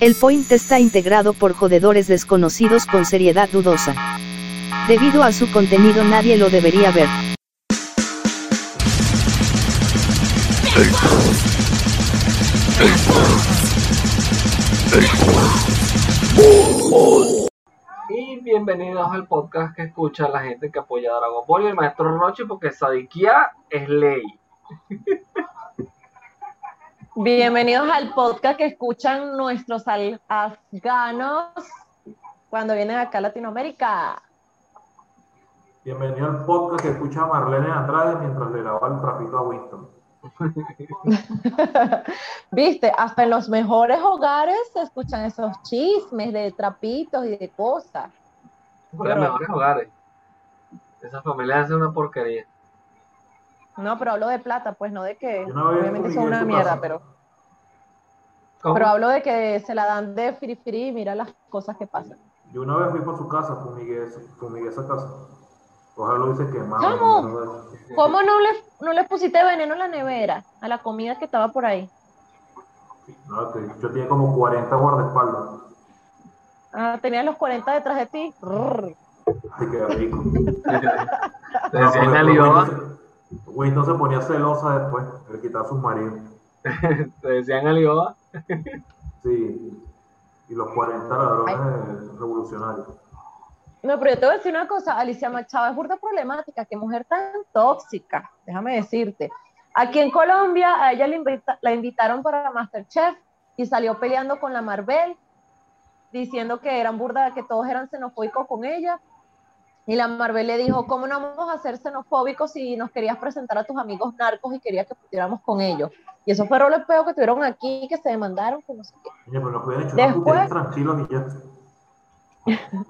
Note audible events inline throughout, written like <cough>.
El point está integrado por jodedores desconocidos con seriedad dudosa. Debido a su contenido nadie lo debería ver. Y bienvenidos al podcast que escucha la gente que apoya a Dragon Ball y el maestro Roche porque Sadikia es ley. Bienvenidos al podcast que escuchan nuestros afganos cuando vienen acá a Latinoamérica. Bienvenido al podcast que escucha a Marlene Andrade mientras le lava el trapito a Winston. <laughs> Viste, hasta en los mejores hogares se escuchan esos chismes de trapitos y de cosas. Fue los mejores hogares. Esa familia hace una porquería. No, pero hablo de plata, pues no de que no obviamente son una mierda, casa. pero, ¿Cómo? pero hablo de que se la dan de firifiri y mira las cosas que pasan. Yo una vez fui para su casa, fumigué, fumigué esa casa. Ojalá lo dice quemado. ¿Cómo? ¿Cómo no le, no le pusiste veneno en la nevera a la comida que estaba por ahí? No, que yo tenía como 40 guardaespaldas. Ah, tenía los 40 detrás de ti. Ay, qué rico. Te <laughs> No, decía en porque Alibaba, Winston se- ponía celosa después, le quitaba a sus maridos. <laughs> te decían Alibaba, Sí. Y los 40 ladrones revolucionarios. No, pero yo te voy a decir una cosa, Alicia Machado es burda problemática, qué mujer tan tóxica, déjame decirte. Aquí en Colombia a ella la, invita- la invitaron para Masterchef y salió peleando con la Marvel, diciendo que eran burda, que todos eran xenofóbicos con ella. Y la Marvel le dijo, ¿cómo no vamos a ser xenofóbicos si nos querías presentar a tus amigos narcos y querías que pudiéramos con ellos? Y eso fue el peo que tuvieron aquí, que se demandaron, que no sé qué. Oye, pero echar Después- unos puteros <laughs> tranquilos y ya. Bien.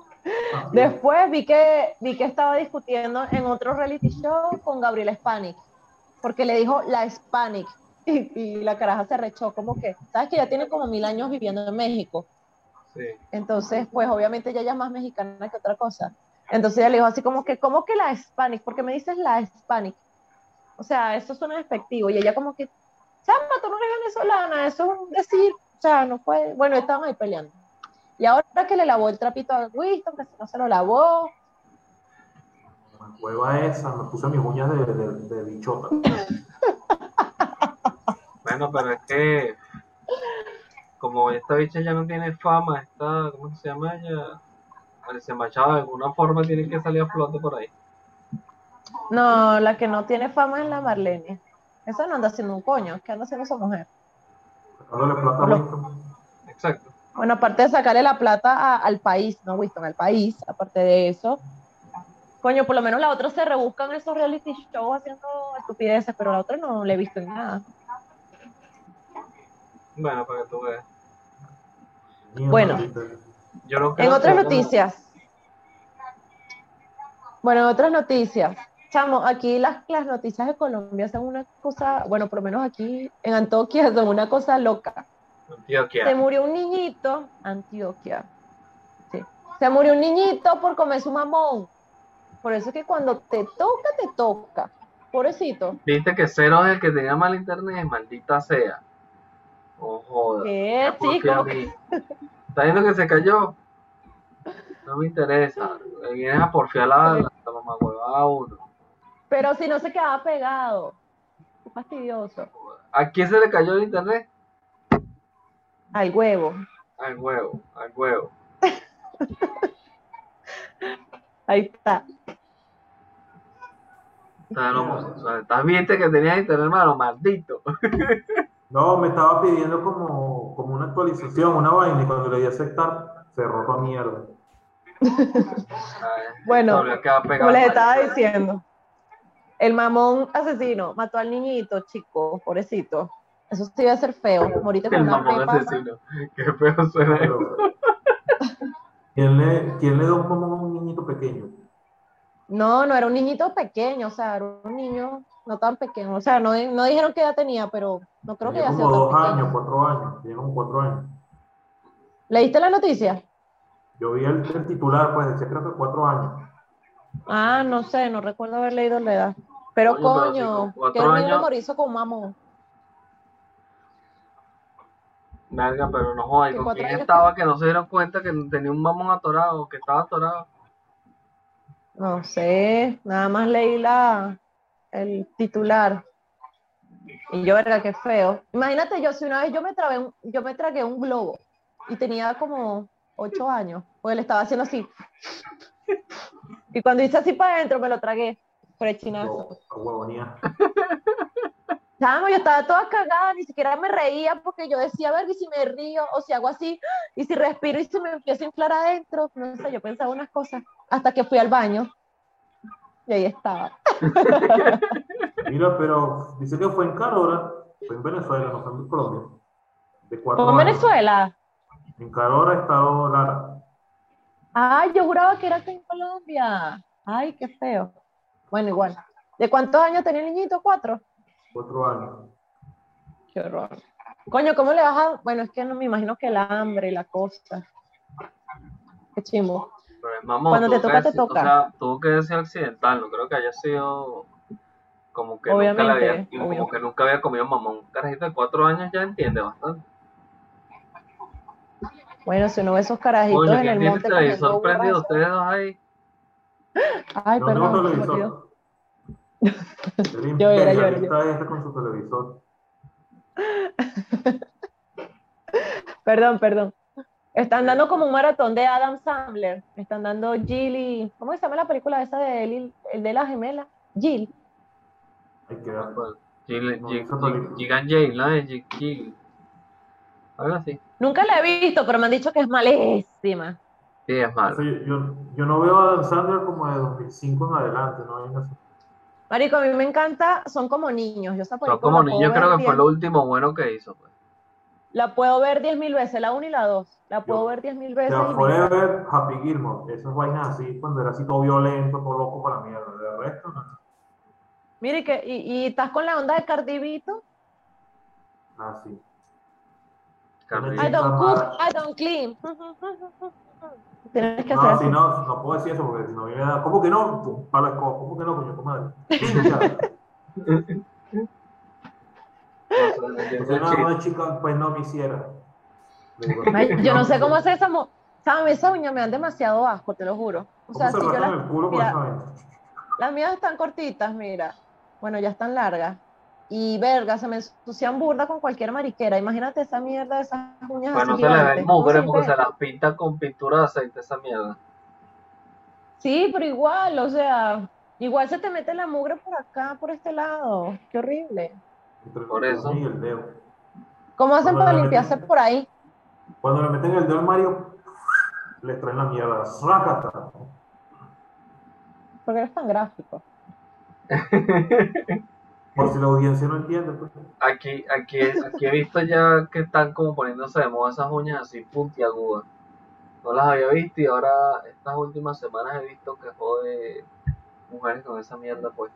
Después vi que, vi que estaba discutiendo en otro reality show con Gabriela Spanik, porque le dijo la Spanik, <laughs> y, y la caraja se rechó como que, ¿sabes que ya tiene como mil años viviendo en México? sí. Entonces, pues obviamente ella ya es más mexicana que otra cosa. Entonces ella le dijo así como que, ¿cómo que la Spanik? ¿Por qué me dices la Spanik? O sea, eso suena despectivo. Y ella como que, chama, tú no eres venezolana, eso es un decir. O sea, no fue, bueno, estaban ahí peleando. Y ahora que le lavó el trapito a Winston, que si no se lo lavó, La cueva esa, me puse mis uñas de, de, de bichota. <laughs> Bueno, pero es que como esta bicha ya no tiene fama, esta, ¿cómo se llama ella? Alicia Machado, de alguna forma tiene que salir a flote por ahí. No, la que no tiene fama es la Marlene. Esa no anda haciendo un coño, ¿qué anda haciendo esa mujer? Sacándole plata a Winston. Exacto. Bueno, aparte de sacarle la plata a- al país, ¿no, Winston? Al país, aparte de eso. Coño, por lo menos la otra se rebuscan esos reality shows haciendo estupideces, pero la otra no le he visto en nada. Bueno, para que tú veas. Bueno. ¿Viste? Yo no creo En otras que- noticias. Bueno, en otras noticias. Chamo, aquí las, las noticias de Colombia son una cosa, bueno, por lo menos aquí en Antioquia son una cosa loca. Antioquia. Se murió un niñito, Antioquia. Sí. Se murió un niñito por comer su mamón. Por eso es que cuando te toca, te toca. Pobrecito. Viste que Cero es el que tenía mal internet, maldita sea. Oh. ¿Qué, ¿Por qué a chico? ¿Estás viendo que se cayó? No me interesa. Me vienes a porfiar la, la, la mamá a uno. Pero si no se quedaba pegado. Qué fastidioso. ¿A quién se le cayó el internet? Al huevo. Al huevo, al huevo. <laughs> Ahí está. Estás homosexual. ¿Estás viste que tenía internet, hermano? Maldito. <laughs> No, me estaba pidiendo como, como una actualización, una vaina, y cuando le di a aceptar, cerró toda mierda. <laughs> Bueno, Como les estaba diciendo. El mamón asesino mató al niñito, chico, pobrecito. Eso sí iba a ser feo. Morite con El una mamón pepa. asesino. Qué feo suena eso. ¿quién, le, ¿Quién le da un mamón a un niñito pequeño? No, no era un niñito pequeño, o sea, era un niño no tan pequeño. O sea, no, no dijeron qué edad tenía, pero no creo que Tenía haya sido como dos años, cuatro años. Tenía como cuatro años. ¿Leíste la noticia? Yo vi el, el titular, pues decía creo que cuatro años. Ah, no sé, no recuerdo haber leído la edad. Pero Coño, pero si que el años- morizo con mamón. Verga, pero no jodas, ¿y Que ¿con quién estaba que no se dieron cuenta que tenía un mamón atorado, que estaba atorado? No sé, nada más leí la, el titular. Y yo, verga, qué feo. Imagínate yo, si una vez yo me, trabé un- yo me tragué un globo y tenía como ocho años, pues le estaba haciendo así. Y cuando hice así para adentro, me lo tragué. A huevonía. Chamo, yo estaba toda cagada, ni siquiera me reía porque yo decía, verga, y si me río, o si hago así, y si respiro y se me empieza a inflar adentro, no sé, yo pensaba unas cosas, hasta que fui al baño. Y ahí estaba. <laughs> Mira, pero dice que fue en Carora, fue en Venezuela, no fue en Colombia. De cuatro ¿Con años. Venezuela? En Carora, estado Lara. Ay, yo juraba que era acá en Colombia. Ay, qué feo. Bueno, igual. ¿De cuántos años tenía el niñito? ¿Cuatro? Cuatro años. Qué horror. Coño, ¿cómo le vas a...? Bueno, es que no me imagino que el hambre y la cosa. Qué chimbo. Mamón, Cuando te toca, que te toca. O sea, tuvo que ser accidental, no creo que haya sido como que nunca había, como que nunca había comido mamón. Un carajito de cuatro años ya entiende bastante. Bueno, si uno ve esos carajitos Coño, en ¿quién el tiene monte el televisor comiendo prendido? burras. Ustedes dos ahí. Ay, No tengo perdón, olvidó. televisor. El Yo era, yo era, este con su televisor. <laughs> Perdón, perdón. Están dando como un maratón de Adam Sandler. Están dando Jill y... ¿Cómo se llama la película esa de él y- el de la gemela? Jill. Hay que ver. Pues, Jill- No, Jill- Jill- Jane, ¿no? Jill- Jill. Algo así. Nunca la he visto, pero me han dicho que es malísima. Sí, es O malo. sea, yo, yo, no veo a Adam Sandler como de 2005 en adelante, ¿no? Hay Marico, a mí me encanta, son como niños. Yo Son como niños, creo que fue lo último bueno que hizo. Pues. La puedo ver diez mil veces, la 1 y la 2. La puedo Yo- ver diez mil O veces. encanta. Forever, Happy Gilmore, esas vainas así, cuando era así todo violento, todo loco para la mierda. De resto, no. Mire, que, y, y estás con la onda de Cardivito. Así. Carrillo. I don't cook, I don't clean. <laughs> Tienes que hacer No, así. si no, no puedo decir eso porque si no viene a... ¿Cómo que no? Palo escoba. ¿Cómo que no, coño, comadre? <laughs> No, no, chica, pues no me Ay, yo no sé cómo hacer esa. mo- ¿Sabes? Esas uñas me dan demasiado asco, te lo juro. O ¿Cómo sea, se si yo las, mira, las mías están cortitas, mira. Bueno, ya están largas. Y verga, se me ensucian burda con cualquier mariquera. Imagínate esa mierda de esas uñas no así se le ve gigantes. el mugre ¿Cómo porque se se las pinta con pintura de aceite esa mierda. Sí, pero igual, o sea, igual se te mete la mugre por acá, por este lado. Qué horrible. Entre Por el eso. y el dedo. ¿Cómo hacen para limpiarse meten- por ahí? Cuando le meten el dedo al Mario, les traen la mierda. ¡Rácata! Porque eres tan gráfico. <laughs> Por si la audiencia no entiende, pues. Aquí, aquí, aquí he visto ya que están como poniéndose de moda esas uñas así puntiagudas. No las había visto y ahora estas últimas semanas he visto que jode mujeres con esa mierda pues.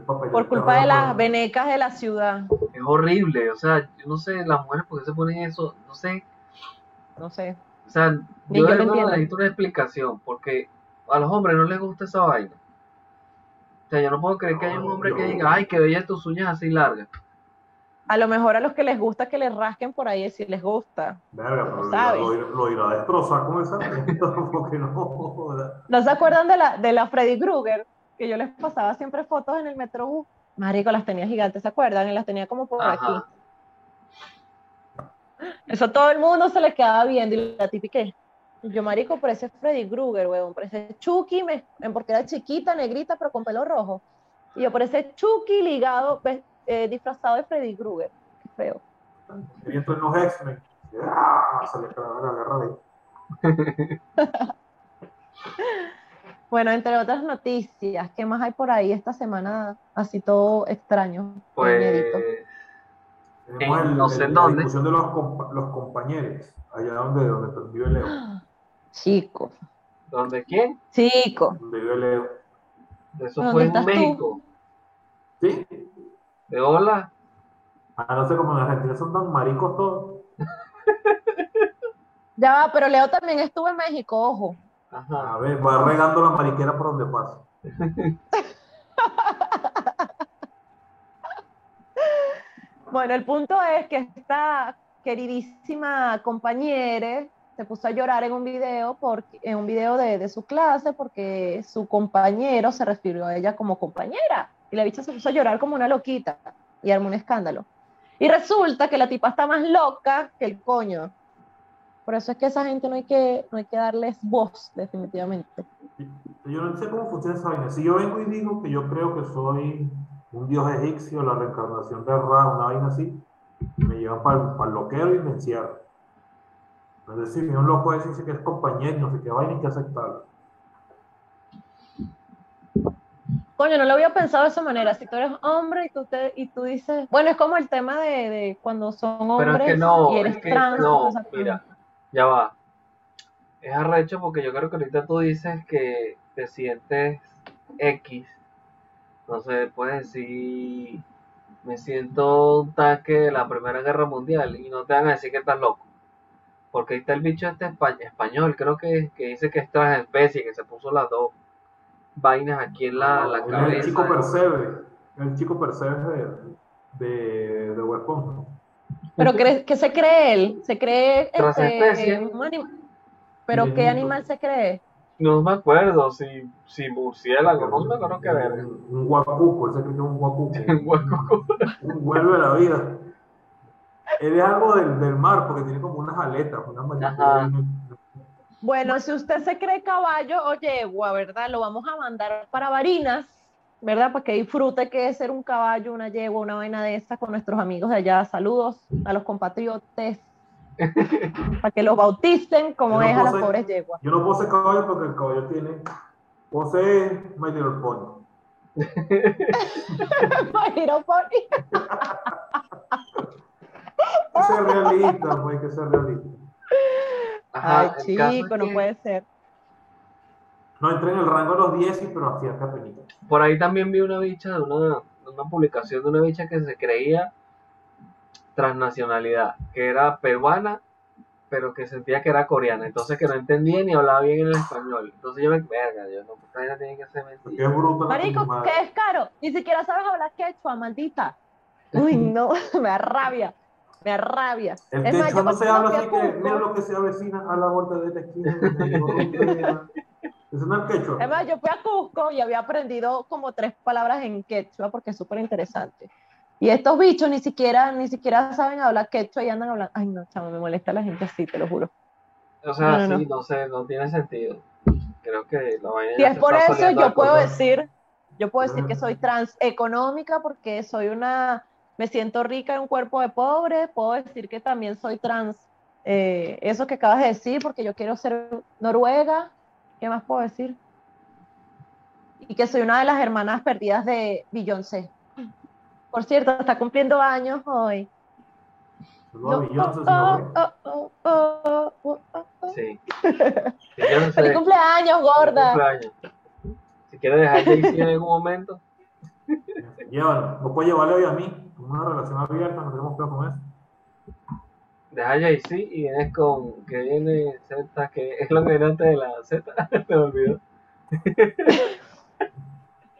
Por culpa de las venecas de la ciudad. Es horrible, o sea, yo no sé las mujeres por qué se ponen eso, no sé, No sé. o sea, Ni yo yo de lo verdad entiendo. necesito una explicación porque a los hombres no les gusta esa vaina. O sea, yo no puedo creer que haya un hombre que diga, ay, que bella tus uñas así largas. A lo mejor a los que les gusta que les rasquen por ahí, si les gusta. Verga, pero Lo lo, sabes. lo, lo irá a destrozar con esa <laughs> porque no. ¿No se acuerdan de la, de la Freddy Krueger? Que yo les pasaba siempre fotos en el Metrobús. Marico, las tenía gigantes, ¿se acuerdan? Y las tenía como por aquí. Eso todo el mundo se le quedaba viendo y la tipiqué. Y Yo, marico, parece Freddy Krueger, weón. Parece Chucky, me, porque era chiquita, negrita, pero con pelo rojo. Y yo parece Chucky ligado, pues, eh, disfrazado de Freddy Krueger. Qué feo. Y entró en los X-Men. ¡Ah! Se le acaba la guerra ahí. <laughs> Bueno, entre otras noticias, ¿qué más hay por ahí esta semana? Así todo extraño, Pues. Tenemos En el- no sé dónde. la discusión de los, compa- los compañeros, allá donde, donde vive Leo. <gasps> Chico, ¿Dónde quién? chico. Donde vive Leo. Eso ¿Dónde fue en tú? México. ¿Sí? De hola. Ah, no sé, como en Argentina son tan maricos todos. <laughs> Ya va, pero Leo también estuvo en México, ojo. Ajá. A ver, va regando la mariquera por donde pasa. <laughs> Bueno, el punto es que esta queridísima compañera se puso a llorar en un video, porque, en un video de, de, su clase porque su compañero se refirió a ella como compañera. Y la bicha se puso a llorar como una loquita y armó un escándalo. Y resulta que la tipa está más loca que el coño. Por eso es que a esa gente no hay que, no hay que darles voz, definitivamente. Yo no sé cómo funciona esa vaina. Si yo vengo y digo que yo creo que soy un dios egipcio, la reencarnación de Ra, una vaina así, me llevan para el loquero y me encierran. Es decir, un loco dice que es compañero, no sé qué vaina y que aceptarlo. Coño, no lo había pensado de esa manera. Si tú eres hombre y tú, te, y tú dices, bueno, es como el tema de, de cuando son hombres Pero es que no, y eres es que trans. no, mira, ya va. Es arrecho porque yo creo que ahorita tú dices que te sientes X. Entonces puedes decir, me siento un tanque de la Primera Guerra Mundial y no te van a decir que estás loco. Porque ahí está el bicho este espa- español, creo que, que dice que es transespecie, que se puso las dos vainas aquí en la, la Él es cabeza. el chico Percebe, el chico Percebe de, de, de Bob Esponja. Pero cre- ¿qué se cree él? Se cree este, un ¿Pero qué animal se cree? No me acuerdo si, si murciélago, no me acuerdo qué verga. Un, guacuco, él se cree que es un guacuco. <laughs> Un hueco. un vuelve a la vida. Él es algo del, del mar, porque tiene como unas aletas, unas manitas. Bueno, si usted se cree caballo o yegua, ¿verdad? Lo vamos a mandar para Barinas, ¿verdad? Para que disfrute que es ser un caballo, una yegua, una vaina de esa con nuestros amigos de allá. Saludos a los compatriotas. <laughs> para que los bauticen como Yo no es a las puedo pobres yeguas. Yo no posee caballo porque el caballo tiene. Posee My Little Pony. <laughs> Imagino, Pony. Hay <laughs> que ser realista, pues hay que ser realista. Ajá, Ay, chico, no que puede ser. No entré en el rango de los 10, sí, pero hacía acá penita. Por ahí también vi una bicha de una, una publicación de una bicha que se creía transnacionalidad, que era peruana, pero que sentía que era coreana, entonces que no entendía ni hablaba bien en el español. Entonces yo me, verga, yo no, esta vaina tiene que ser mentira. es bruto. Marico, ¿qué es caro? Ni siquiera sabes hablar quechua, maldita. Uy, no, <laughs> me da rabia. Me da rabia. El Es más, techo yo no se habla así que mira lo que se avecina a la vuelta de la esquina. <laughs> no es el quechua. Es más, yo fui a Cusco y había aprendido como tres palabras en quechua porque es súper interesante. Y estos bichos ni siquiera, ni siquiera saben hablar quechua y andan hablando. Ay, no, chamo, me molesta la gente así, te lo juro. O sea, No, no, sí, no sé, no tiene sentido. Creo que la vaina Si es por eso, yo puedo decir, yo puedo decir que soy trans económica porque soy una, me siento rica en un cuerpo de pobre. Puedo decir que también soy trans, eh, eso que acabas de decir, porque yo quiero ser noruega. ¿Qué más puedo decir? Y que soy una de las hermanas perdidas de Beyoncé. Por cierto, está cumpliendo años hoy. Sí. ¡Feliz cumpleaños, gorda! cumpleaños. Si quieres dejar Jay-Z en algún momento, <laughs> Llévalo. No puedes llevarle hoy a mí. Tenemos una relación abierta, no tenemos peor con eso. Deja Jay-Z y vienes con que viene Z, que es lo que era antes de la Z, <laughs> te me olvidó.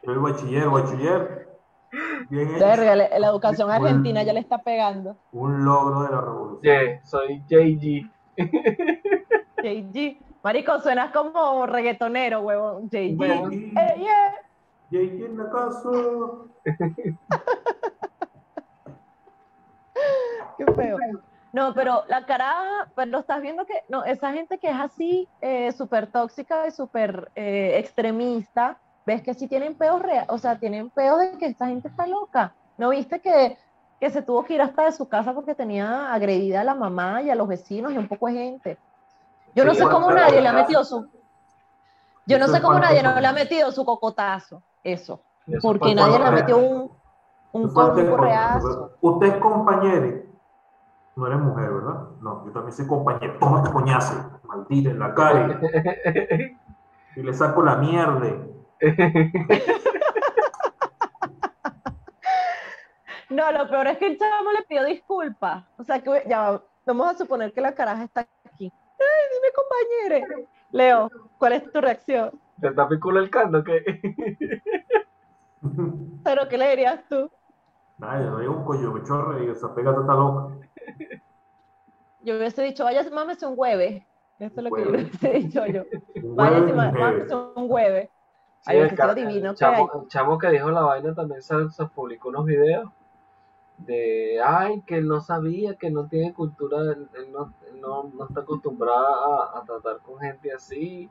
El bachiller, bachiller. Bien hecho. Verga, la la educación Un- argentina ya le está pegando. Un logro de la revolución. Yeah, soy JG. <laughs> JG. Marico, suenas como reggaetonero, huevón. JG. Bueno. Eh, yeah. JG en la casa. <laughs> Qué feo. No, pero la cara, pero estás viendo que, no, esa gente que es así, eh, súper tóxica y súper eh, extremista, ves que sí tienen peos reales, o sea, tienen peos de que esta gente está loca. ¿No viste que, que se tuvo que ir hasta de su casa porque tenía agredida a la mamá y a los vecinos y un poco de gente? Yo no sé cómo nadie le ha metido su, yo no sé cómo nadie no le ha metido su cocotazo, eso, porque nadie le ha metido un, un, correazo. Usted es compañero. No eres mujer, ¿verdad? No, yo también soy compañero. Toma tu coñazo, maldita en la cara. <laughs> Y le saco la mierda. <laughs> No, lo peor es que el chamo le pidió disculpas. O sea que ya va, vamos a suponer que la caraja está aquí. Ay, dime, compañere. Leo, ¿cuál es tu reacción? ¿Te está piculo el cando que ¿Pero qué le dirías tú? Ay, no hay un coño, me chorre y esa pega está loca. yo hubiese dicho, vaya, mámese un hueve. Eso es lo que yo hubiese dicho yo. <laughs> Vaya, un mámese un hueve. Sí, Ay, el, ca- es divino el chamo, el chamo que dijo la vaina también se, se publicó unos videos de, ay, que él no sabía, que no tiene cultura, él, él no, él no, no está acostumbrado a, a tratar con gente así,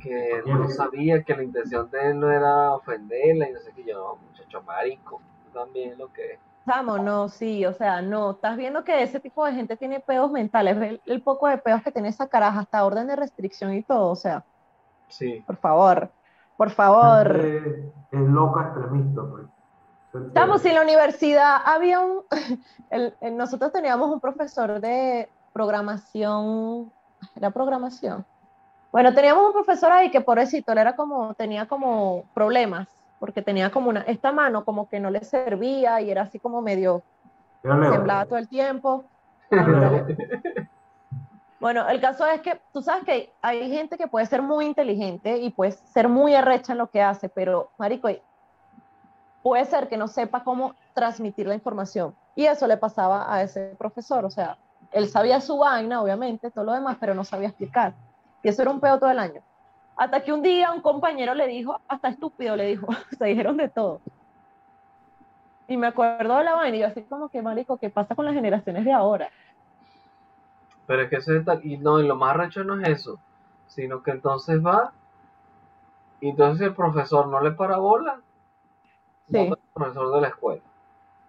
que él no sabía que la intención de él no era ofenderla y no sé qué, yo, no, muchacho marico, también lo que es. Chamo, no, sí, o sea, no, estás viendo que ese tipo de gente tiene pedos mentales, ve el, el poco de pedos que tiene esa caraja, hasta orden de restricción y todo, o sea, Sí, por favor, por favor. Es loca extremista, pues. Estamos en la universidad, había un, <laughs> el- el- nosotros teníamos un profesor de programación, ¿era programación? Bueno, teníamos un profesor ahí que pobrecito, él era como, tenía como problemas, porque tenía como una, esta mano como que no le servía y era así como medio, temblaba todo el tiempo. <laughs> Bueno, el caso es que tú sabes que hay gente que puede ser muy inteligente y puede ser muy arrecha en lo que hace, pero, marico, puede ser que no sepa cómo transmitir la información. Y eso le pasaba a ese profesor, o sea, él sabía su vaina, obviamente, todo lo demás, pero no sabía explicar. Y eso era un peo todo el año. Hasta que un día un compañero le dijo, hasta estúpido le dijo, <laughs> se dijeron de todo. Y me acuerdo de la vaina y yo así como que, marico, ¿qué pasa con las generaciones de ahora? pero es que eso es tal, y no, y lo más recho no es eso, sino que entonces va, y entonces el profesor no le para bola, Sí. el profesor de la escuela.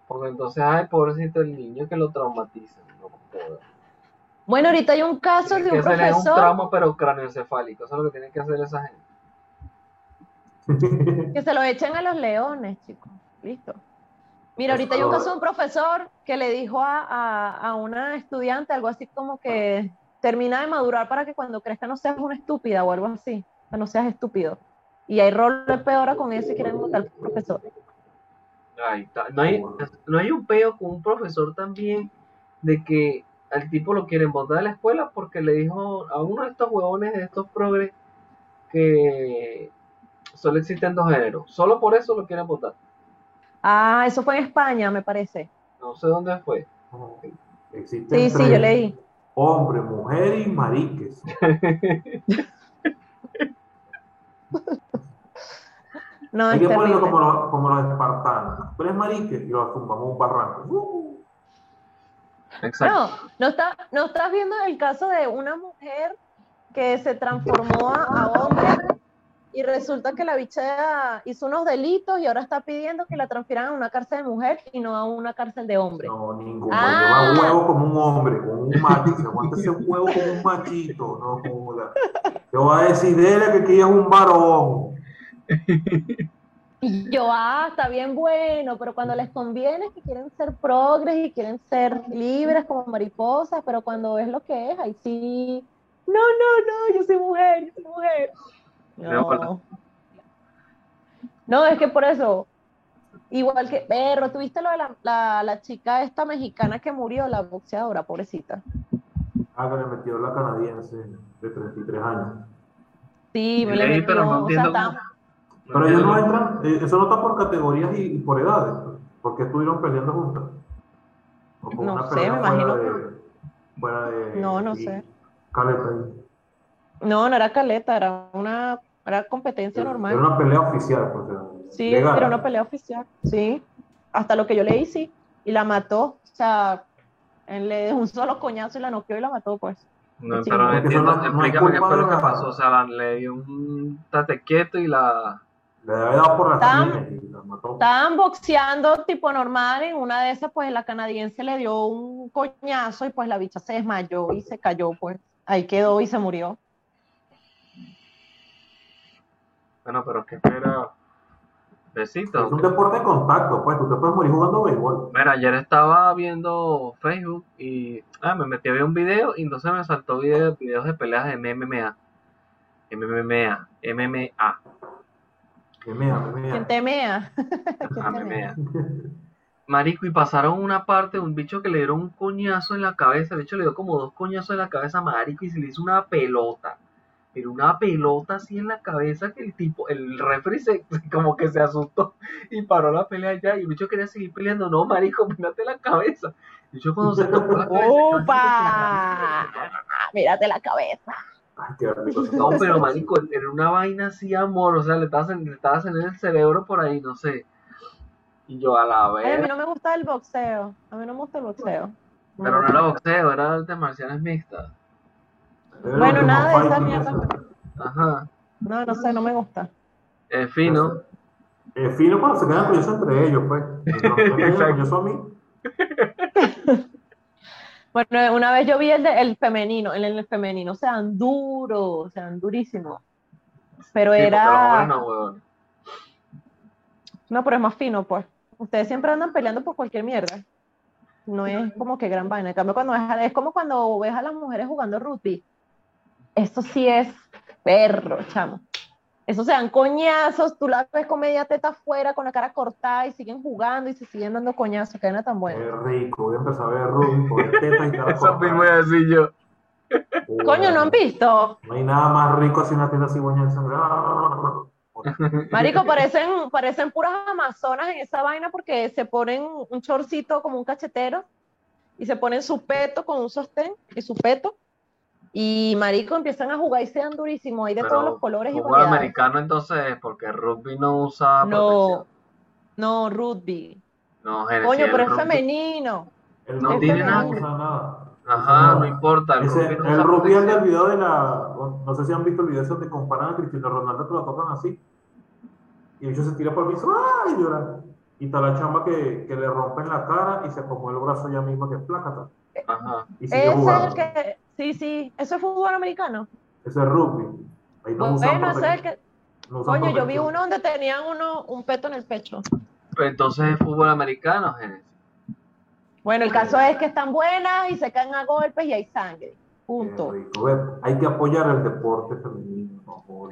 Porque entonces, ay, pobrecito el niño que lo traumatizan. No, joda. Bueno, ahorita hay un caso de un que hacerle un profesor trauma, pero cráneoencefálico. Eso es lo que tiene que hacer esa gente. que se lo echen a los leones, chicos. Listo. Mira, ahorita hay un caso de un profesor que le dijo a, a- a una estudiante algo así como que termina de madurar para que cuando crezca no seas una estúpida o algo así, que no seas estúpido. Y hay rol de peor con eso y quieren votar al profesor. Ahí está. No hay, no hay un peo con un profesor también de que al tipo lo quieren botar de la escuela porque le dijo a uno de estos huevones de estos progres que solo existen dos géneros. Solo por eso lo quieren votar. Ah, eso fue en España, me parece. No sé dónde fue. Existen Sí, sí, yo leí. Hombre, mujer y mariques. <laughs> No, Hay es que ponerlo como los, como los espartanos. Tú eres marique y lo tumbamos un barranco. Uh, Exacto. No, no, está, no estás viendo el caso de una mujer que se transformó a, a hombre y resulta que la bicha hizo unos delitos y ahora está pidiendo que la transfieran a una cárcel de mujer y no a una cárcel de hombre. No, ninguno. Ah. Lleva huevo como un hombre, como un macho. Se aguanta ese huevo como un machito. No joda. Te voy a decir, dele que aquí es un varón. <laughs> Y yo, ah, está bien bueno, pero cuando les conviene es que quieren ser progres y quieren ser libres como mariposas, pero cuando es lo que es, ahí sí, no, no, no, yo soy mujer, yo soy mujer. No, No. Es que por eso, igual que, perro, ¿tuviste lo de la, la, la chica esta mexicana que murió, la boxeadora, pobrecita? Ah, que le metió la canadiense de 33 años. Sí, me le pero metió, no o sea, entiendo está- cómo- no Pero ellos no entran, eh, eso no está por categorías y, y por edades. pues. ¿Por qué estuvieron peleando juntas? No una sé, pelea me imagino de, fuera de. No, no sé. Caleta ahí. No, no era caleta, era una era competencia normal. Era una pelea oficial, sea, Sí, legal. era una pelea oficial, sí. Hasta lo que yo leí, sí. Y la mató, o sea, él le dejó un solo coñazo y la noqueó y la mató, pues. No, pero no porque entiendo. Explícame qué fue lo que pasó. O sea, la- le dio un tate quieto y la. Le había dado por las Estaban- y la mató. Estaban boxeando tipo normal, en una de esas, pues la canadiense le dio un coñazo y pues la bicha se desmayó y se cayó, pues. Ahí quedó y se murió. Bueno, pero que espera. Besito. Es un deporte de contacto, pues tú te puedes morir jugando béisbol. Mira, ayer estaba viendo Facebook y ah, me metí a ver un video y entonces me saltó video- videos de peleas de MMA. MMA, MMA, Que mea, que mea. ¿Quién temea? <laughs> ajá, MMA. Marico, y pasaron una parte de un bicho que le dieron un coñazo en la cabeza. El bicho le dio como dos coñazos en la cabeza a Marico y se le hizo una pelota. Pero una pelota así en la cabeza que el tipo, el refri se, <laughs> como que se asustó y paró la pelea ya. Y el bicho quería seguir peleando. No, Marico, pélate la cabeza. Y yo cuando se tocó la cabeza, ¡Upa! Mírate la cabeza. Ay. No, pero marico, era una vaina así, amor, o sea, le estaba, le estaba haciendo el cerebro por ahí, no sé. Y yo a la Ay, a mí vez, no me gusta el boxeo. A mí no me gusta el boxeo. pero no era boxeo, era artes marciales mixtas. Bueno, nada de esa mierda. Ajá, No, no sé, no me gusta. es fino. Eh, fino cuando se quedan curiosos entre ellos, pues. <laughs> Exacto. a mí. <laughs> Bueno, una vez yo vi el, de, el femenino, el, el femenino, sean duros, sean durísimos. Pero Sí, era. no, huevón. No, pero es más fino, pues. Ustedes siempre andan peleando por cualquier mierda. No es como que gran vaina. En cambio, cuando es, es como cuando ves a las mujeres jugando rugby. Esto sí es perro, chamo. Eso se dan coñazos, tú la ves con media teta afuera, con la cara cortada y siguen jugando y se siguen dando coñazos, que no tan bueno. Qué rico. Voy a empezar a ver tetas y cara <laughs> Eso cortada. mismo iba a decir yo. Coño, ¿no han visto? No hay nada más rico así una teta cigüeña en sangre. <laughs> Marico, parecen, parecen puras amazonas en esa vaina porque se ponen un chorcito como un cachetero y se ponen su peto con un sostén y su peto. Y marico empiezan a jugar y se dan durísimos, hay de todos los colores y variedades. americano entonces, porque el rugby no usa No, protección. no, rugby. No, Genesis, Coño, pero es femenino. El No tiene nada. no nada. Ajá, no importa. El Ese- rugby no el rugby es video de la. No sé si han visto el video donde comparan a Cristiano Ronaldo que lo tocan así. Y el bicho se tira por el piso ¡ay! y llora. Y está la chamba que, que le rompen la cara y se acomode el brazo ya mismo que es plácata. Ajá. Y sigue Ese es jugando. el que, sí, sí, eso es fútbol americano. Ese es rugby. Ahí no Bueno, es el que, no coño, yo vi uno donde tenían uno, un peto en el pecho. Entonces es fútbol americano, Genesis. Bueno, el caso es que están buenas y se caen a golpes y hay sangre. Punto. Hay que apoyar el deporte femenino. <laughs> no.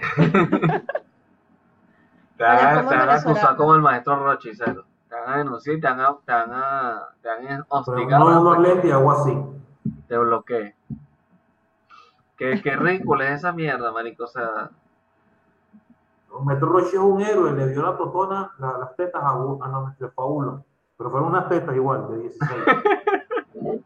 Te van, a- acusar como el maestro Rochicero. Te van a denunciar te van a, te van a, te van a Pero hostigar. no que lentes y hago así. Te bloquee. Qué, qué ridículo es esa mierda, marico. O sea, Metro Roche es un héroe, le dio la totona, la- las tetas a, U- a no, a Ulo. Pero fueron unas tetas igual, de 16. <laughs>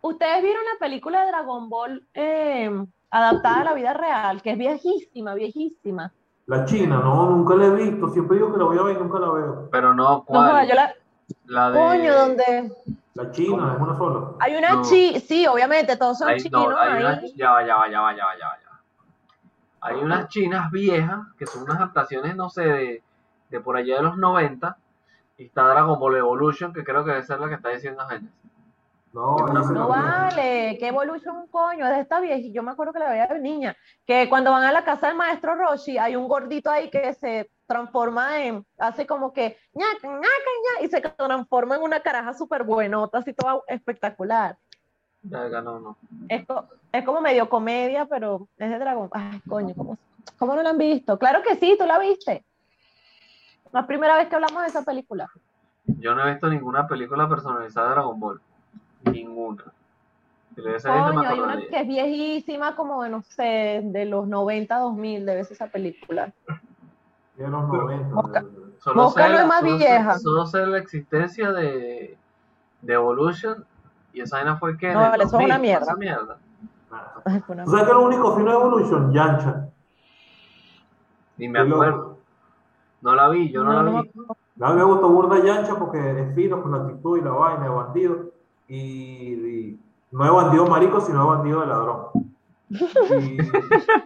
¿Ustedes vieron la película de Dragon Ball eh, adaptada a la vida real? Que es viejísima, viejísima. La China, no, nunca la he visto. Siempre digo que la voy a ver y nunca la veo. pero no, No, ¿cuál? yo la, La de. coño, donde La China, es una sola. hay una No. chi, sí, obviamente, todos son Hay, chinos no, hay ahí. unas, ya va, ya va, ya va, ya va, ya va, ya va. Hay unas chinas viejas que son unas adaptaciones, no sé, de, de por allá de los 90. Y está Dragon Ball Evolution, que creo que debe ser la que está diciendo Genesis. No, No la vale, que Evolution, coño, es de esta vieja. Yo me acuerdo que la veía de niña. Que cuando van a la casa del maestro Roshi, hay un gordito ahí que se transforma en, hace como que, ñaca, ñaca, ña, y se transforma en una caraja súper buenota, así toda espectacular. No, no. Es, es como medio comedia, pero es de Dragon. Ay, coño, ¿cómo, ¿cómo no la han visto? Claro que sí, tú la viste. No es primera vez que hablamos de esa película. Yo no he visto ninguna película personalizada de Dragon Ball. Ninguna. Coño, hay una que es viejísima, como de, no sé, de los 90, 2000, debe ser esa película. De los 90. Mosca. Solo Mosca sé, no es más solo sé- vieja. solo sé la existencia de, de Evolution. Y esa vaina fue que. No, el vale, eso es una 2000, mierda. esa mierda. Ay, una- ¿Tú sabes que lo único fino de Evolution? Yancha. Ni me acuerdo. No la vi, yo no, No, la no vi. mí me gustó burda Yancha porque es fino con la actitud y la vaina de bandido. Y, y no es bandido marico, sino es bandido de ladrón. Y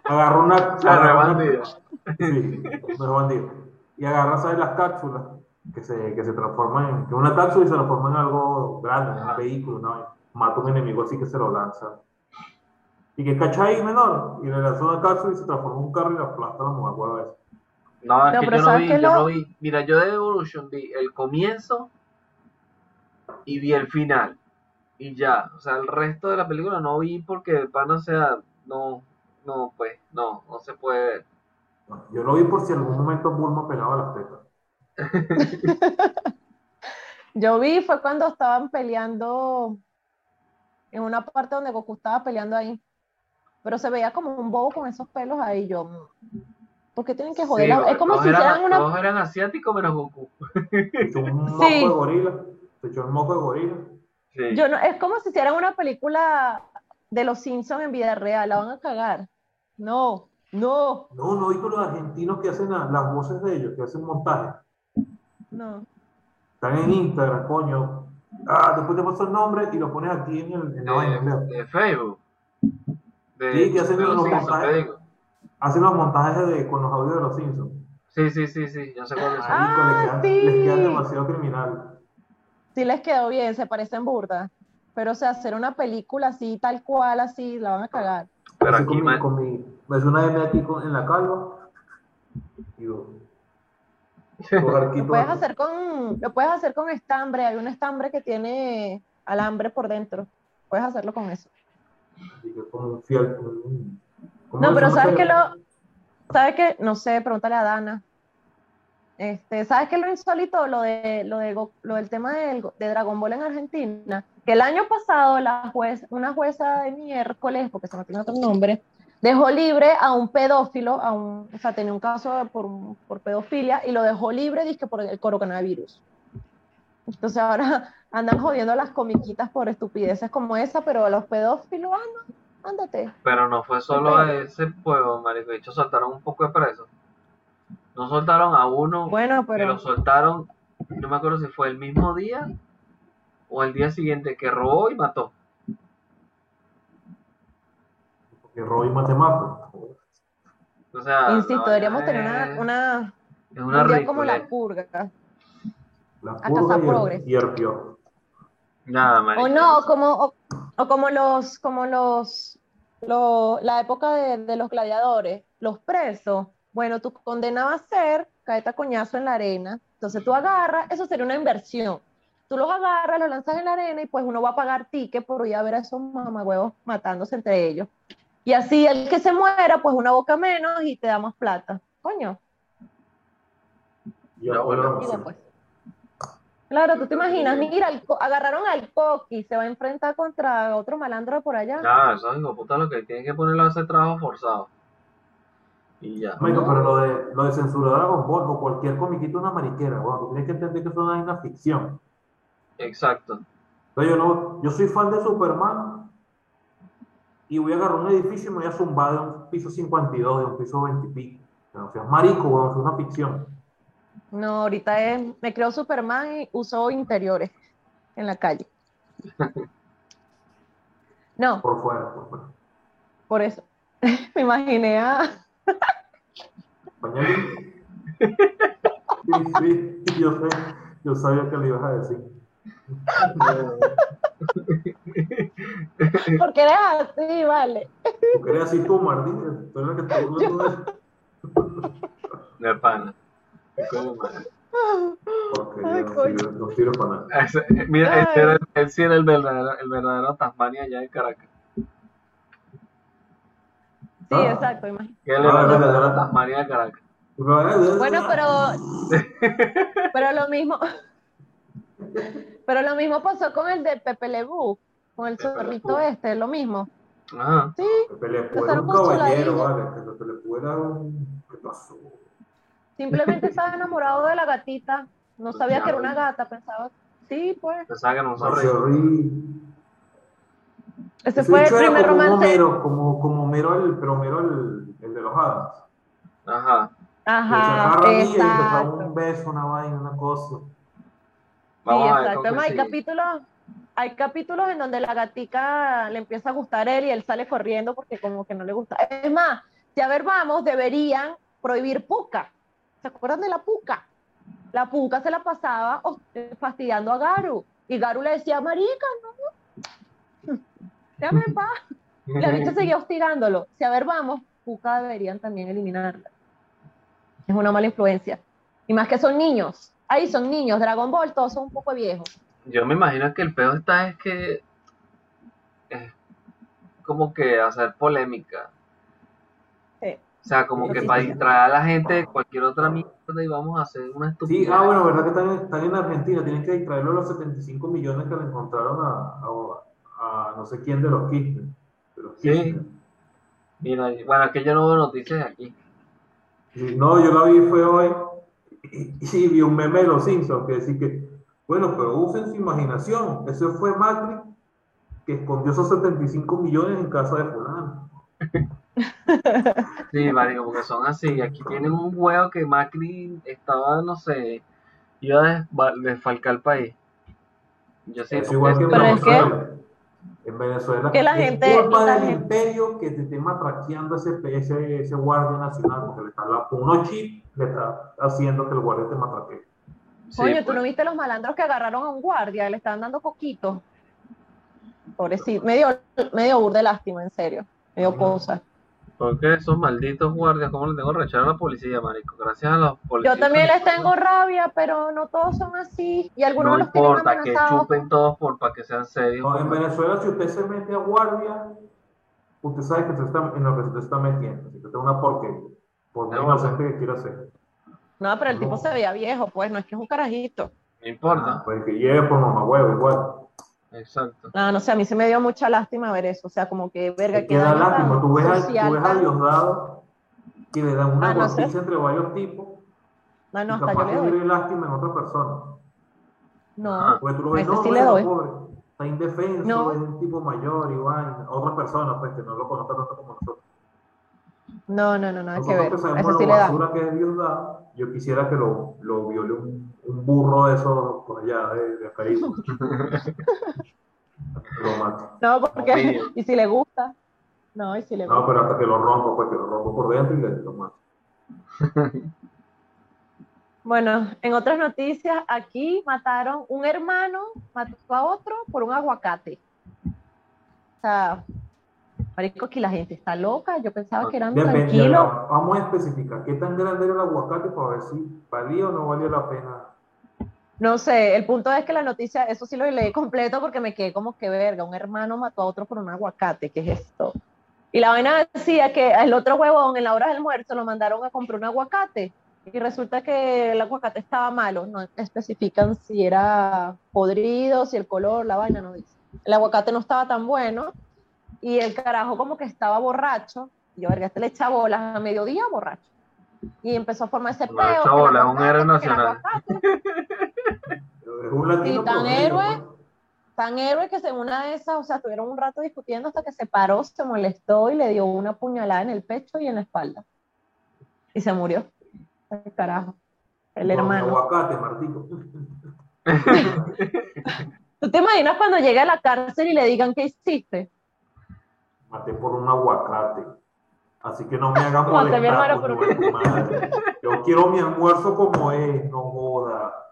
agarró una. <laughs> Agarró una- rebandida. Sí, no es bandido. Y agarra, ¿sabes? Las cápsulas que se, que se transforman en. que una cápsula y se transforma en algo grande, en un vehículo, ¿no? Mata un enemigo así que se lo lanza. Y que cacha ahí menor. Y le lanza una cápsula y se transforma en un carro y la aplasta a la mujer. No, es No, que yo no ¿sabes vi, yo lo- no vi. Mira, yo de Evolution vi el comienzo y vi el final. Y ya, o sea, el resto de la película no vi porque de pana, o sea, no, no, pues, no, no se puede ver. No, yo lo vi por si en algún momento Bulma pegaba las tetas. <laughs> Yo vi fue cuando estaban peleando en una parte donde Goku estaba peleando ahí. Pero se veía como un bobo con esos pelos ahí. Yo, ¿por qué tienen que joder? Sí, es como si eran, hicieran una. todos eran asiáticos menos Goku. Hizo un moco Sí. de gorila. Se echó el moco de gorila. Sí. Yo no, es como si hicieran una película de los Simpsons en vida real, la van a cagar. No, no, No, no, y con los argentinos que hacen la- las voces de ellos, que hacen montaje. no. Están en Instagram, coño. Ah, después te paso el nombre y lo pones aquí en, el, en la vaina, de, Facebook. De, Sí, que hacen de los los Simpsons, montajes. Hacen los montajes de, con los audios de los Simpsons. Sí, sí, sí, sí, ya sé cuáles son. Ah, quedan, les quedan demasiado criminal. Sí les quedó bien, se parecen burda. Pero o sea, hacer una película así, tal cual, así, la van a cagar. Pero aquí, con mi, con mi, me una M aquí con- en la calva. <laughs> Arquitos Lo puedes hacer con, lo puedes hacer con estambre, hay un estambre que tiene alambre por dentro. Puedes hacerlo con eso. Así que como un fiel. un- ¿cómo No, pero sabes que lo, sabes que, no sé, pregúntale a Dana. Este, ¿sabes qué es lo insólito? Lo de, lo de, lo del tema de Dragon Ball en Argentina, que el año pasado la juez, una jueza de miércoles, porque se no tiene otro nombre, dejó libre a un pedófilo, a un, o sea, tenía un caso por, por pedofilia y lo dejó libre, dizque por el coronavirus. Entonces ahora <laughs> andan jodiendo las comiquitas por estupideces como esa, pero a los pedófilos, anda, ándate. Pero no fue solo a ese pueblo, marico. De hecho, soltaron un poco de presos. No soltaron a uno, Bueno, que pero... lo soltaron, no me acuerdo si fue el mismo día o el día siguiente que robó y mató. Que Roy Matemapo. O sea, Insisto, deberíamos tener una, es- una, es una un día como la purga. La purga y el, y. Nada, marico. O no, como, o, o como los, como los, lo- la época de, de los gladiadores, los presos. Bueno, tu condena va a ser caerte a coñazo en la arena. Entonces tú agarras, eso sería una inversión. Tú los agarras, los lanzas en la arena y pues uno va a pagar ticket por ir a ver a esos mamagüevos matándose entre ellos. Y así el que se muera, pues una boca menos y te da más plata. Coño. Y pues. Claro, tú te imaginas, mira, el agarraron al Coqui, se va a enfrentar contra otro malandro por allá. Ya, hijos de puta lo que tienen que ponerlo a hacer trabajo forzado. Y ya. No. pero lo de, lo de censurar Dragon Ball o cualquier comiquito es una mariquera, bueno, tú tienes que entender que eso no es una ficción. Exacto. Entonces yo, no, yo soy fan de Superman y voy a agarrar un edificio y me voy a zumbar de un piso 52, de un piso 20 y pico. O sea, es marico, weón, es una ficción. No, ahorita es, me creo Superman y uso interiores en la calle. <laughs> No, Por fuera, por fuera. por eso. <laughs> Me imaginé a... Sí, sí, yo sé, yo sabía que le ibas a decir. <laughs> Porque eres así, vale. Tú querías así tú, Martín, tú eres la que te burlas de. De pana. Porque Ay, yo no coño. sirve- no sirve para nada. Ese- Mira, ese era, él sí era el verdadero, el verdadero Tasmania allá en Caracas. Sí, Ah. exacto, imagínate. Que él Ah, era el verdad, verdadero verdad. Tasmania de Caracas. Bueno, pero, <laughs> pero lo mismo, pero lo mismo pasó con el de Pepe Lebu, con el Le zorrito este, lo mismo. Ajá. Sí, Pepe Le Pew era un caballero, vale. Que Pepe Le Pew era un... ¿Qué pasó? simplemente estaba enamorado de la gatita, no sabía que era una gata, pensaba, sí, pues, Pensaba que no un zorrito. Ese fue el era primer romance. Como, como Homero, el, pero Homero el, el de los Adams. Ajá. Se Ajá, exacto. un beso, una vaina, una cosa. Sí, Vamos ver exacto. Además, hay sigue. capítulos, hay capítulos en donde la gatica le empieza a gustar a él y él sale corriendo porque como que no le gusta. Es más, si a ver vamos, deberían prohibir puca. ¿Se acuerdan de la puca? La puca se la pasaba fastidiando a Garu. Y Garu le decía, marica, no. <laughs> Déjame en paz. La bicha seguía hostigándolo. Si a ver vamos, puca deberían también eliminarla. Es una mala influencia. Y más que son niños. Ahí son niños. Dragon Ball, todos son un poco viejos. Yo me imagino que el peor está es que es como que hacer polémica. Sí. O sea, como que Sí, para sí. distraer a la gente de cualquier otra mierda y vamos a hacer una estupidez. Sí, ah, bueno, verdad que están, en- están en Argentina, tienen que distraerlo los 75 millones que le encontraron a, a, a no sé quién de los Kirchner. Sí. Mira, bueno, es que yo no veo noticias de aquí. Sí, No, yo la vi fue hoy y, y vi un meme de los Simpsons que decía que Bueno, pero usen su imaginación. Ese fue Macri que escondió esos 75 millones en casa de fulano. <laughs> Sí, marico, porque son así. Aquí tienen un juego que Macri estaba, no sé, iba a desfa- desfalcar el país. Yo sí, Es igual que en Pero es que-. En Venezuela Que la es gente- culpa la del gente- imperio que te esté matraqueando ese, ese, ese guardia nacional, porque le está, con unos chips le está haciendo que el guardia te matraquee. sí, Coño, ¿tú pues. no viste los malandros que agarraron a un guardia y le estaban dando coquitos? Pobrecito, medio, medio burde lástima, en serio. Medio cosa. Porque esos malditos guardias, ¿cómo le tengo rechazar a la policía, marico? Gracias a los policías. Yo también les tengo rabia, pero no todos son así. Y algunos No los tienen importa, que amenazados. chupen todos por para que sean serios. No, en Venezuela, si usted se mete a guardia, usted sabe que usted está, en lo que usted está metiendo. Si usted es una porquería, por muy No, inocente que quiera ser. No, pero el tipo se veía viejo, pues, no es que es un carajito. No importa. Ah, pues que lleve por mamá huevo, igual. Exacto. No, no sé, a mí se me dio mucha lástima ver eso. O sea, como que, verga, Te que queda lástima. Tú ves, a, social tú ves a Diosdado que le dan una Ah, no sé. noticia entre varios tipos No, no, y hasta capaz yo que le doy. lástima en otra persona. No, Ajá. Porque tú lo A ves, no, sí no le es doy. pobre, está indefenso, No. es un tipo mayor y vaina. Otra persona, pues, que no lo conozca tanto como nosotros. No, no, no, que Nosotros ver. que A sabemos ese lo sí le da. que es Diosdado, yo quisiera que lo, lo viole un, un burro de esos por allá, de, de <laughs> lo mate. No, porque, y si le gusta. No, y si le No, gusta. pero hasta que lo rompa, pues, que lo rompa por dentro y le lo mate. <laughs> Bueno, en otras noticias, aquí mataron un hermano, mató a otro por un aguacate. O sea, marico, aquí la gente está loca. Yo pensaba que eran Depende, tranquilos. vamos a especificar qué tan grande era el aguacate para ver si valía o no valía la pena. No sé, el punto es que la noticia, eso sí lo leí completo porque me quedé como que verga, un hermano mató a otro por un aguacate, ¿qué es esto? Y la vaina decía que el otro huevón en la hora del almuerzo lo mandaron a comprar un aguacate y resulta que el aguacate estaba malo, no especifican si era podrido, si el color, la vaina no dice. El aguacate no estaba tan bueno y el carajo como que estaba borracho, y yo verga, este le echa bolas a mediodía borracho. Y empezó a formar ese peo. el es un héroe el nacional. Sí, tan héroe. tan héroe que según una de esas, o sea, estuvieron un rato discutiendo hasta que se paró, se molestó y le dio una puñalada en el pecho y en la espalda. Y se murió. Ay, Carajo. El Con hermano. aguacate, Martito. <laughs> ¿Tú te imaginas cuando llegue a la cárcel y le digan qué hiciste? Maté por un aguacate. Así que no me hagan <laughs> molestar, por madre. Yo quiero mi almuerzo como es, no joda.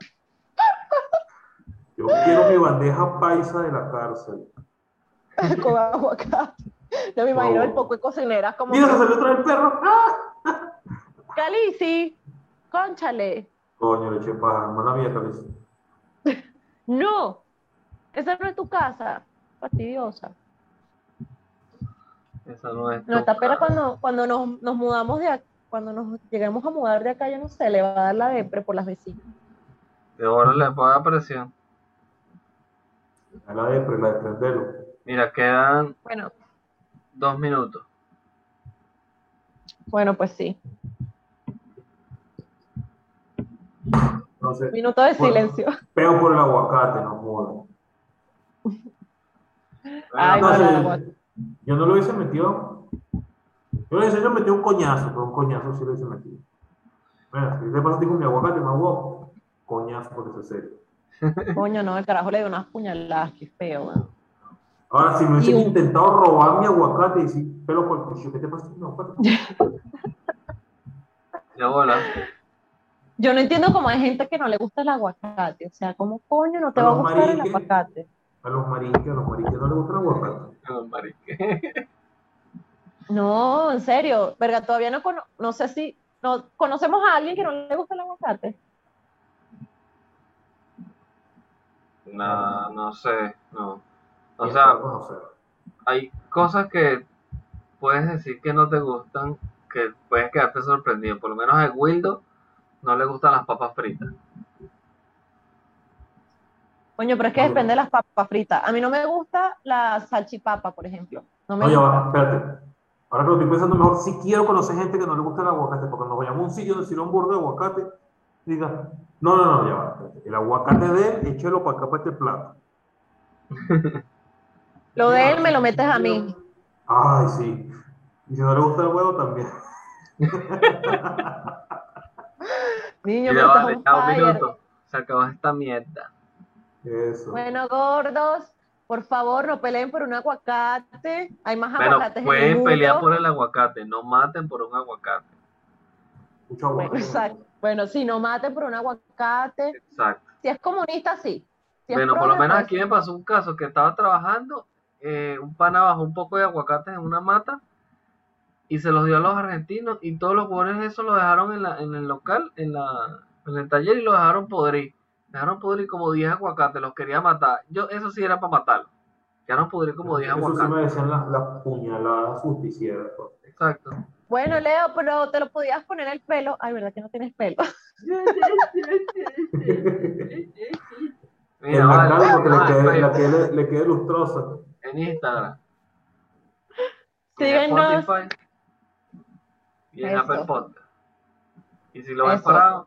Yo quiero mi bandeja paisa de la cárcel. <laughs> Con aguacate. Yo me imagino el poco de cocineras como Mira, se salió otra vez el perro. ¡Ah! <laughs> Calici, conchale. Coño, le eché paja. Mala mía, Calici. No, esa no es tu casa. Fastidiosa. Esa no es. No, esta pera cuando, cuando nos, nos mudamos de acá, cuando nos lleguemos a mudar de acá, yo no sé, le va a dar la depre por las vecinas. De ahora le puedo dar presión. A la de la de. Mira, quedan Bueno, dos minutos. bueno, pues sí. Entonces, Minuto de Bueno. silencio. peo por el aguacate, no joda. Ay, Bueno, no, Entonces, la aguacate. Yo no lo hubiese metido. Yo le hubiese yo metido un coñazo, pero un coñazo sí lo hubiese metido. Mira, si te pasa a ti con mi aguacate, más guapo. Coñazo, porque es serio. <laughs> Coño, no, el carajo le dio unas puñaladas, qué feo. weón. Ahora, si me hubiesen un- intentado robar mi aguacate y decir, pelo por el cuchillo, ¿qué te pasa con mi aguacate? de bola. Yo no entiendo cómo hay gente que no le gusta el aguacate. O sea, ¿cómo coño no te va a gustar el aguacate? A los mariques, a los mariques no les gusta el aguacate. No, marique. No, en serio. Verga, todavía no cono no sé si no conocemos a alguien que no le gusta el aguacate. No, no sé, no. O sea, hay cosas que puedes decir que no te gustan, que puedes quedarte sorprendido. Por lo menos a Wildo no le gustan las papas fritas. Coño, pero es que depende de las papas fritas. A mí no me gusta la salchipapa, por ejemplo. No me No, ya gusta. va, espérate. Ahora que lo estoy pensando mejor, sí quiero conocer gente que no le gusta el aguacate, porque cuando vayamos a un sitio donde sirva un burro de aguacate, diga, no, no, no, ya va. El aguacate de él, échelo para acá, para este plato. <laughs> Lo de él me lo metes a mí. Ay, sí. Y si no le gusta el huevo, también. <laughs> Niño, me ya estás un minuto. Se acabó esta mierda. Eso. Bueno, gordos, por favor, no peleen por un aguacate. Hay más Bueno, aguacates en el pueden mundo. pelear por el aguacate, no maten por un aguacate. Mucho Bueno, aguacate. exacto. Bueno, sí, no maten por un aguacate. Exacto. Si es comunista, sí. Si Bueno, por lo menos pues, aquí me pasó un caso que estaba trabajando, eh, un pana bajó un poco de aguacates en una mata y se los dio a los argentinos y todos los huevones eso lo dejaron en, la, en el local, en, la, en el taller y lo dejaron podrir. Dejaron podrir como 10 aguacates, los quería matar. Yo, eso sí era para matarlos. Dejaron podrir como 10 Eso sí aguacates. me decían las, las puñaladas justicieras. pues. Exacto. Bueno, Leo, pero te lo podías poner el pelo. Ay, ¿verdad que no tienes pelo? <laughs> En Mira, la vale, cara porque le vale, quede, vale, le quede, le quede lustrosa. en Instagram. en Síguenos. Spotify y en. Apple Podcast. Y si lo ves parado,